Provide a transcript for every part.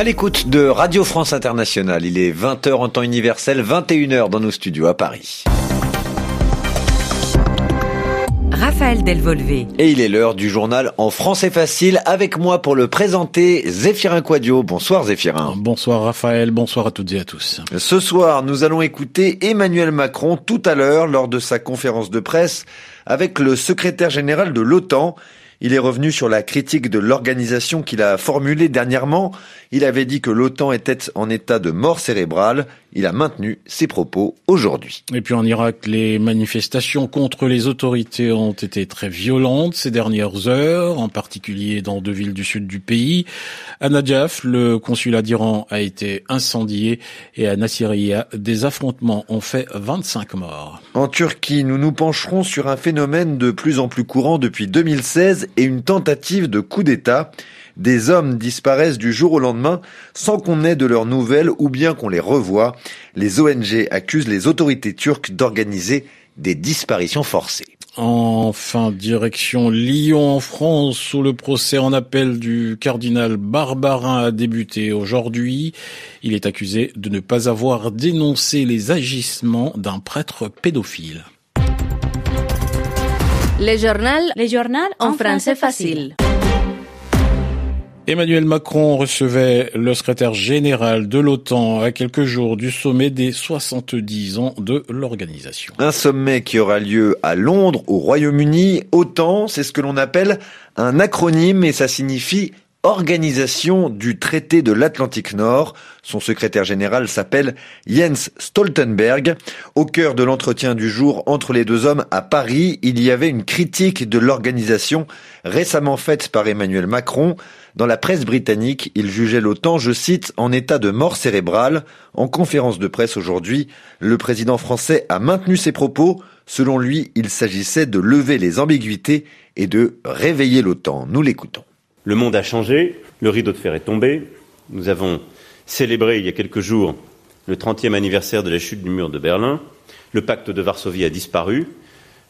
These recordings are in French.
À l'écoute de Radio France Internationale, il est 20h en temps universel, 21h dans nos studios à Paris. Raphaël Delvolvé. Et il est l'heure du journal En français facile. Avec moi pour le présenter, Zéphirin Quadio. Bonsoir Zéphirin. Bonsoir Raphaël, bonsoir à toutes et à tous. Ce soir, nous allons écouter Emmanuel Macron tout à l'heure lors de sa conférence de presse avec le secrétaire général de l'OTAN. Il est revenu sur la critique de l'organisation qu'il a formulée dernièrement. Il avait dit que l'OTAN était en état de mort cérébrale. Il a maintenu ses propos aujourd'hui. Et puis en Irak, les manifestations contre les autorités ont été très violentes ces dernières heures, en particulier dans deux villes du sud du pays. À Najaf, le consulat d'Iran a été incendié et à Nasiriyah, des affrontements ont fait 25 morts. En Turquie, nous nous pencherons sur un phénomène de plus en plus courant depuis 2016 et une tentative de coup d'État. Des hommes disparaissent du jour au lendemain sans qu'on ait de leurs nouvelles ou bien qu'on les revoie. Les ONG accusent les autorités turques d'organiser des disparitions forcées. Enfin, direction Lyon en France, où le procès en appel du cardinal Barbarin a débuté aujourd'hui. Il est accusé de ne pas avoir dénoncé les agissements d'un prêtre pédophile. Les journal, les journaux en français facile. Emmanuel Macron recevait le secrétaire général de l'OTAN à quelques jours du sommet des 70 ans de l'organisation. Un sommet qui aura lieu à Londres, au Royaume-Uni. OTAN, c'est ce que l'on appelle un acronyme et ça signifie Organisation du traité de l'Atlantique Nord. Son secrétaire général s'appelle Jens Stoltenberg. Au cœur de l'entretien du jour entre les deux hommes à Paris, il y avait une critique de l'organisation récemment faite par Emmanuel Macron. Dans la presse britannique, il jugeait l'OTAN, je cite, en état de mort cérébrale. En conférence de presse aujourd'hui, le président français a maintenu ses propos. Selon lui, il s'agissait de lever les ambiguïtés et de réveiller l'OTAN. Nous l'écoutons. Le monde a changé, le rideau de fer est tombé. Nous avons célébré il y a quelques jours le 30e anniversaire de la chute du mur de Berlin. Le pacte de Varsovie a disparu.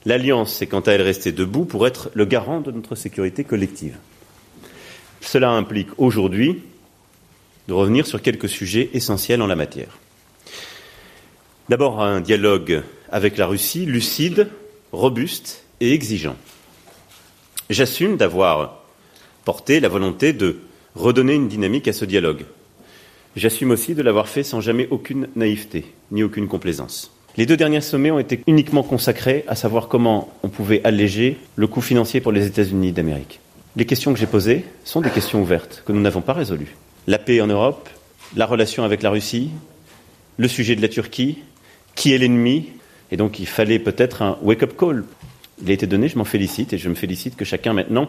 L'Alliance est quant à elle restée debout pour être le garant de notre sécurité collective. Cela implique aujourd'hui de revenir sur quelques sujets essentiels en la matière. D'abord un dialogue avec la Russie lucide, robuste et exigeant. J'assume d'avoir porté la volonté de redonner une dynamique à ce dialogue. J'assume aussi de l'avoir fait sans jamais aucune naïveté, ni aucune complaisance. Les deux derniers sommets ont été uniquement consacrés à savoir comment on pouvait alléger le coût financier pour les États-Unis d'Amérique. Les questions que j'ai posées sont des questions ouvertes que nous n'avons pas résolues. La paix en Europe, la relation avec la Russie, le sujet de la Turquie, qui est l'ennemi, et donc il fallait peut-être un wake-up call. Il a été donné, je m'en félicite, et je me félicite que chacun maintenant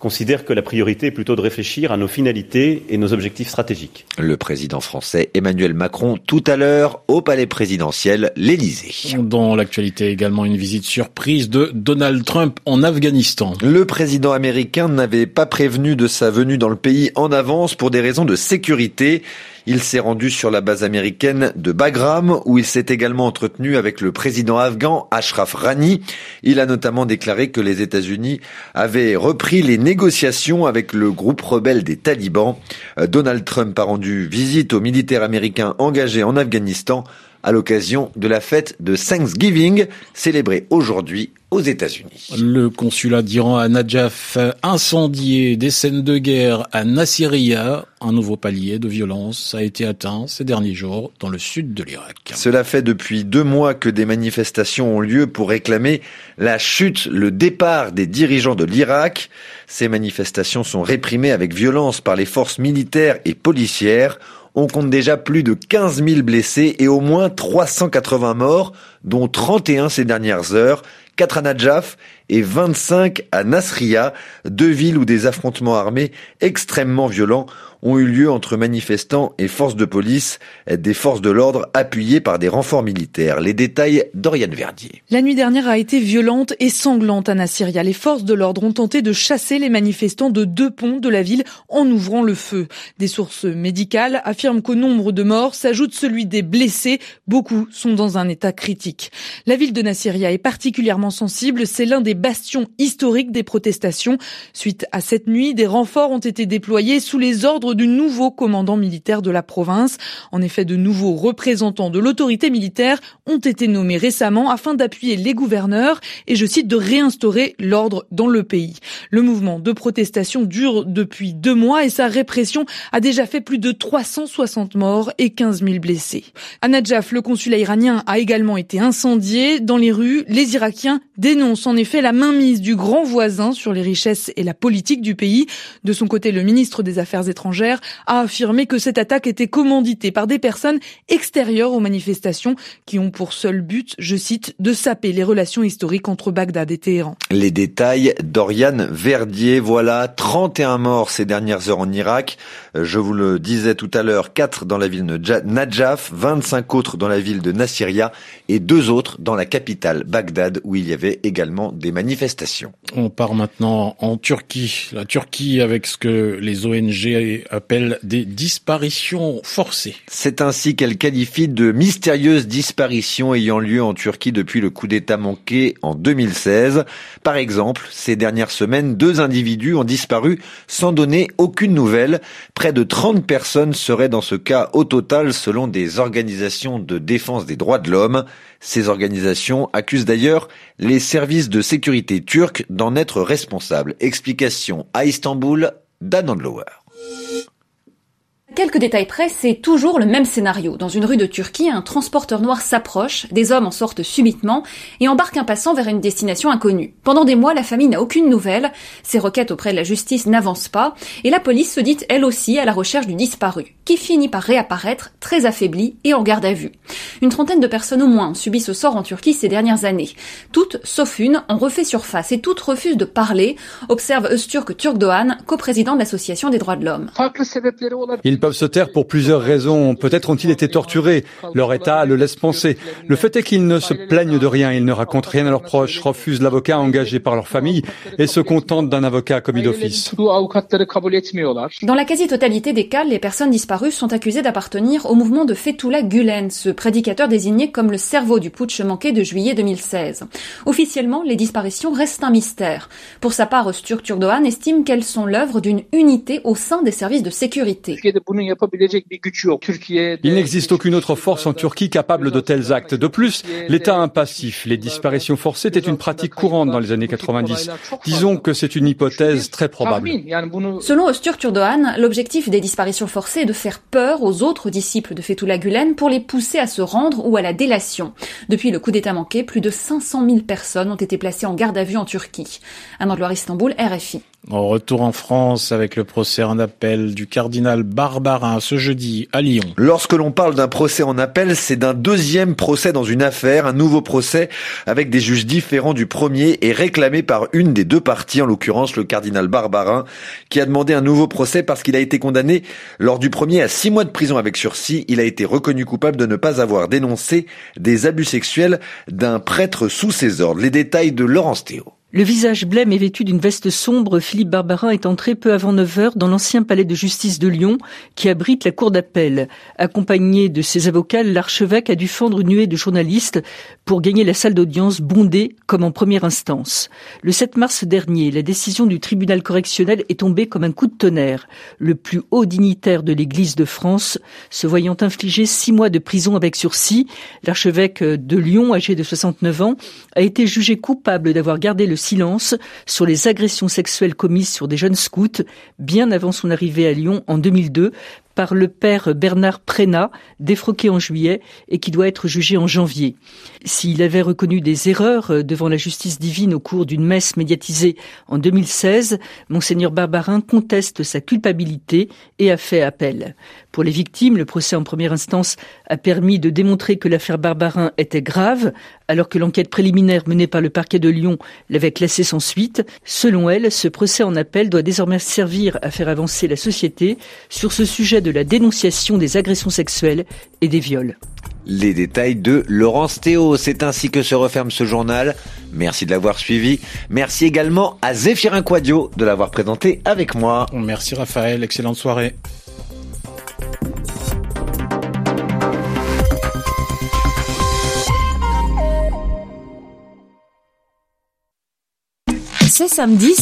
considère que la priorité est plutôt de réfléchir à nos finalités et nos objectifs stratégiques. Le président français Emmanuel Macron tout à l'heure au palais présidentiel, l'Élysée. Dans l'actualité également une visite surprise de Donald Trump en Afghanistan. Le président américain n'avait pas prévenu de sa venue dans le pays en avance pour des raisons de sécurité. Il s'est rendu sur la base américaine de Bagram, où il s'est également entretenu avec le président afghan Ashraf Rani. Il a notamment déclaré que les États-Unis avaient repris les négociations avec le groupe rebelle des talibans. Euh, Donald Trump a rendu visite aux militaires américains engagés en Afghanistan à l'occasion de la fête de Thanksgiving, célébrée aujourd'hui aux États-Unis. Le consulat d'Iran à Najaf incendié, des scènes de guerre à Nasiriyah, un nouveau palier de violence a été atteint ces derniers jours dans le sud de l'Irak. Cela fait depuis deux mois que des manifestations ont lieu pour réclamer la chute, le départ des dirigeants de l'Irak. Ces manifestations sont réprimées avec violence par les forces militaires et policières. On compte déjà plus de 15 000 blessés et au moins 380 morts, dont 31 ces dernières heures, 4 à Najaf et 25 à Nasriya, deux villes où des affrontements armés extrêmement violents ont eu lieu entre manifestants et forces de police, des forces de l'ordre appuyées par des renforts militaires. Les détails d'Oriane Verdier. La nuit dernière a été violente et sanglante à Nasiriyah. Les forces de l'ordre ont tenté de chasser les manifestants de deux ponts de la ville en ouvrant le feu. Des sources médicales affirment qu'au nombre de morts s'ajoute celui des blessés. Beaucoup sont dans un état critique. La ville de Nasiriyah est particulièrement sensible. C'est l'un des bastions historiques des protestations. Suite à cette nuit, des renforts ont été déployés sous les ordres du nouveau commandant militaire de la province. En effet, de nouveaux représentants de l'autorité militaire ont été nommés récemment afin d'appuyer les gouverneurs et, je cite, de réinstaurer l'ordre dans le pays. Le mouvement de protestation dure depuis deux mois et sa répression a déjà fait plus de 360 morts et 15 000 blessés. À Najaf, le consulat iranien a également été incendié. Dans les rues, les Irakiens dénoncent en effet la mainmise du grand voisin sur les richesses et la politique du pays. De son côté, le ministre des Affaires étrangères a affirmé que cette attaque était commanditée par des personnes extérieures aux manifestations qui ont pour seul but, je cite, de saper les relations historiques entre Bagdad et Téhéran. Les détails d'Oriane Verdier, voilà 31 morts ces dernières heures en Irak. Je vous le disais tout à l'heure, 4 dans la ville de Najaf, 25 autres dans la ville de Nasiriyah et deux autres dans la capitale Bagdad où il y avait également des manifestations. On part maintenant en Turquie. La Turquie avec ce que les ONG appellent des disparitions forcées. C'est ainsi qu'elle qualifie de mystérieuses disparitions ayant lieu en Turquie depuis le coup d'État manqué en 2016. Par exemple, ces dernières semaines, deux individus ont disparu sans donner aucune nouvelle. Près de 30 personnes seraient dans ce cas au total selon des organisations de défense des droits de l'homme. Ces organisations accusent d'ailleurs les services de sécurité turcs d'en être responsables. Explication à Istanbul, Dan Andlower. Quelques détails près, c'est toujours le même scénario. Dans une rue de Turquie, un transporteur noir s'approche, des hommes en sortent subitement et embarquent un passant vers une destination inconnue. Pendant des mois, la famille n'a aucune nouvelle, ses requêtes auprès de la justice n'avancent pas, et la police se dit elle aussi à la recherche du disparu, qui finit par réapparaître, très affaibli et en garde à vue. Une trentaine de personnes au moins ont subi ce sort en Turquie ces dernières années. Toutes, sauf une, ont refait surface et toutes refusent de parler, observe Öztürk Turkdoğan, coprésident de l'Association des droits de l'homme peuvent se taire pour plusieurs raisons. Peut-être ont-ils été torturés. Leur état le laisse penser. Le fait est qu'ils ne se plaignent de rien. Ils ne racontent rien à leurs proches, refusent l'avocat engagé par leur famille et se contentent d'un avocat commis d'office. Dans la quasi-totalité des cas, les personnes disparues sont accusées d'appartenir au mouvement de Fethullah Gulen, ce prédicateur désigné comme le cerveau du putsch manqué de juillet 2016. Officiellement, les disparitions restent un mystère. Pour sa part, Sturk Turdoğan estime qu'elles sont l'œuvre d'une unité au sein des services de sécurité. Il n'existe aucune autre force en Turquie capable de tels actes. De plus, l'État impassif, les disparitions forcées étaient une pratique courante dans les années 90. Disons que c'est une hypothèse très probable. Selon Öztürk Turdoğan, l'objectif des disparitions forcées est de faire peur aux autres disciples de Fethullah Gulen pour les pousser à se rendre ou à la délation. Depuis le coup d'État manqué, plus de 500 000 personnes ont été placées en garde à vue en Turquie. Un Loire Istanbul, RFI. Retour en France avec le procès en appel du cardinal Barbarin ce jeudi à Lyon. Lorsque l'on parle d'un procès en appel, c'est d'un deuxième procès dans une affaire, un nouveau procès avec des juges différents du premier et réclamé par une des deux parties, en l'occurrence le cardinal Barbarin, qui a demandé un nouveau procès parce qu'il a été condamné lors du premier à six mois de prison avec sursis. Il a été reconnu coupable de ne pas avoir dénoncé des abus sexuels d'un prêtre sous ses ordres. Les détails de Laurence Théo. Le visage blême et vêtu d'une veste sombre, Philippe Barbarin est entré peu avant 9 heures dans l'ancien palais de justice de Lyon, qui abrite la cour d'appel. Accompagné de ses avocats, l'archevêque a dû fendre une nuée de journalistes pour gagner la salle d'audience bondée comme en première instance. Le 7 mars dernier, la décision du tribunal correctionnel est tombée comme un coup de tonnerre. Le plus haut dignitaire de l'Église de France, se voyant infliger six mois de prison avec sursis, l'archevêque de Lyon, âgé de 69 ans, a été jugé coupable d'avoir gardé le silence sur les agressions sexuelles commises sur des jeunes scouts bien avant son arrivée à Lyon en 2002 par le père Bernard Prénat, défroqué en juillet et qui doit être jugé en janvier. S'il avait reconnu des erreurs euh, devant la justice divine au cours d'une messe médiatisée en 2016, Monseigneur Barbarin conteste sa culpabilité et a fait appel. Pour les victimes, le procès en première instance a permis de démontrer que l'affaire Barbarin était grave, alors que l'enquête préliminaire menée par le parquet de Lyon l'avait classée sans suite. Selon elle, ce procès en appel doit désormais servir à faire avancer la société sur ce sujet de la dénonciation des agressions sexuelles et des viols. Les détails de Laurence Théo. C'est ainsi que se referme ce journal. Merci de l'avoir suivi. Merci également à Zéphirin Quadio de l'avoir présenté avec moi. Merci Raphaël. Excellente soirée. ce samedi sur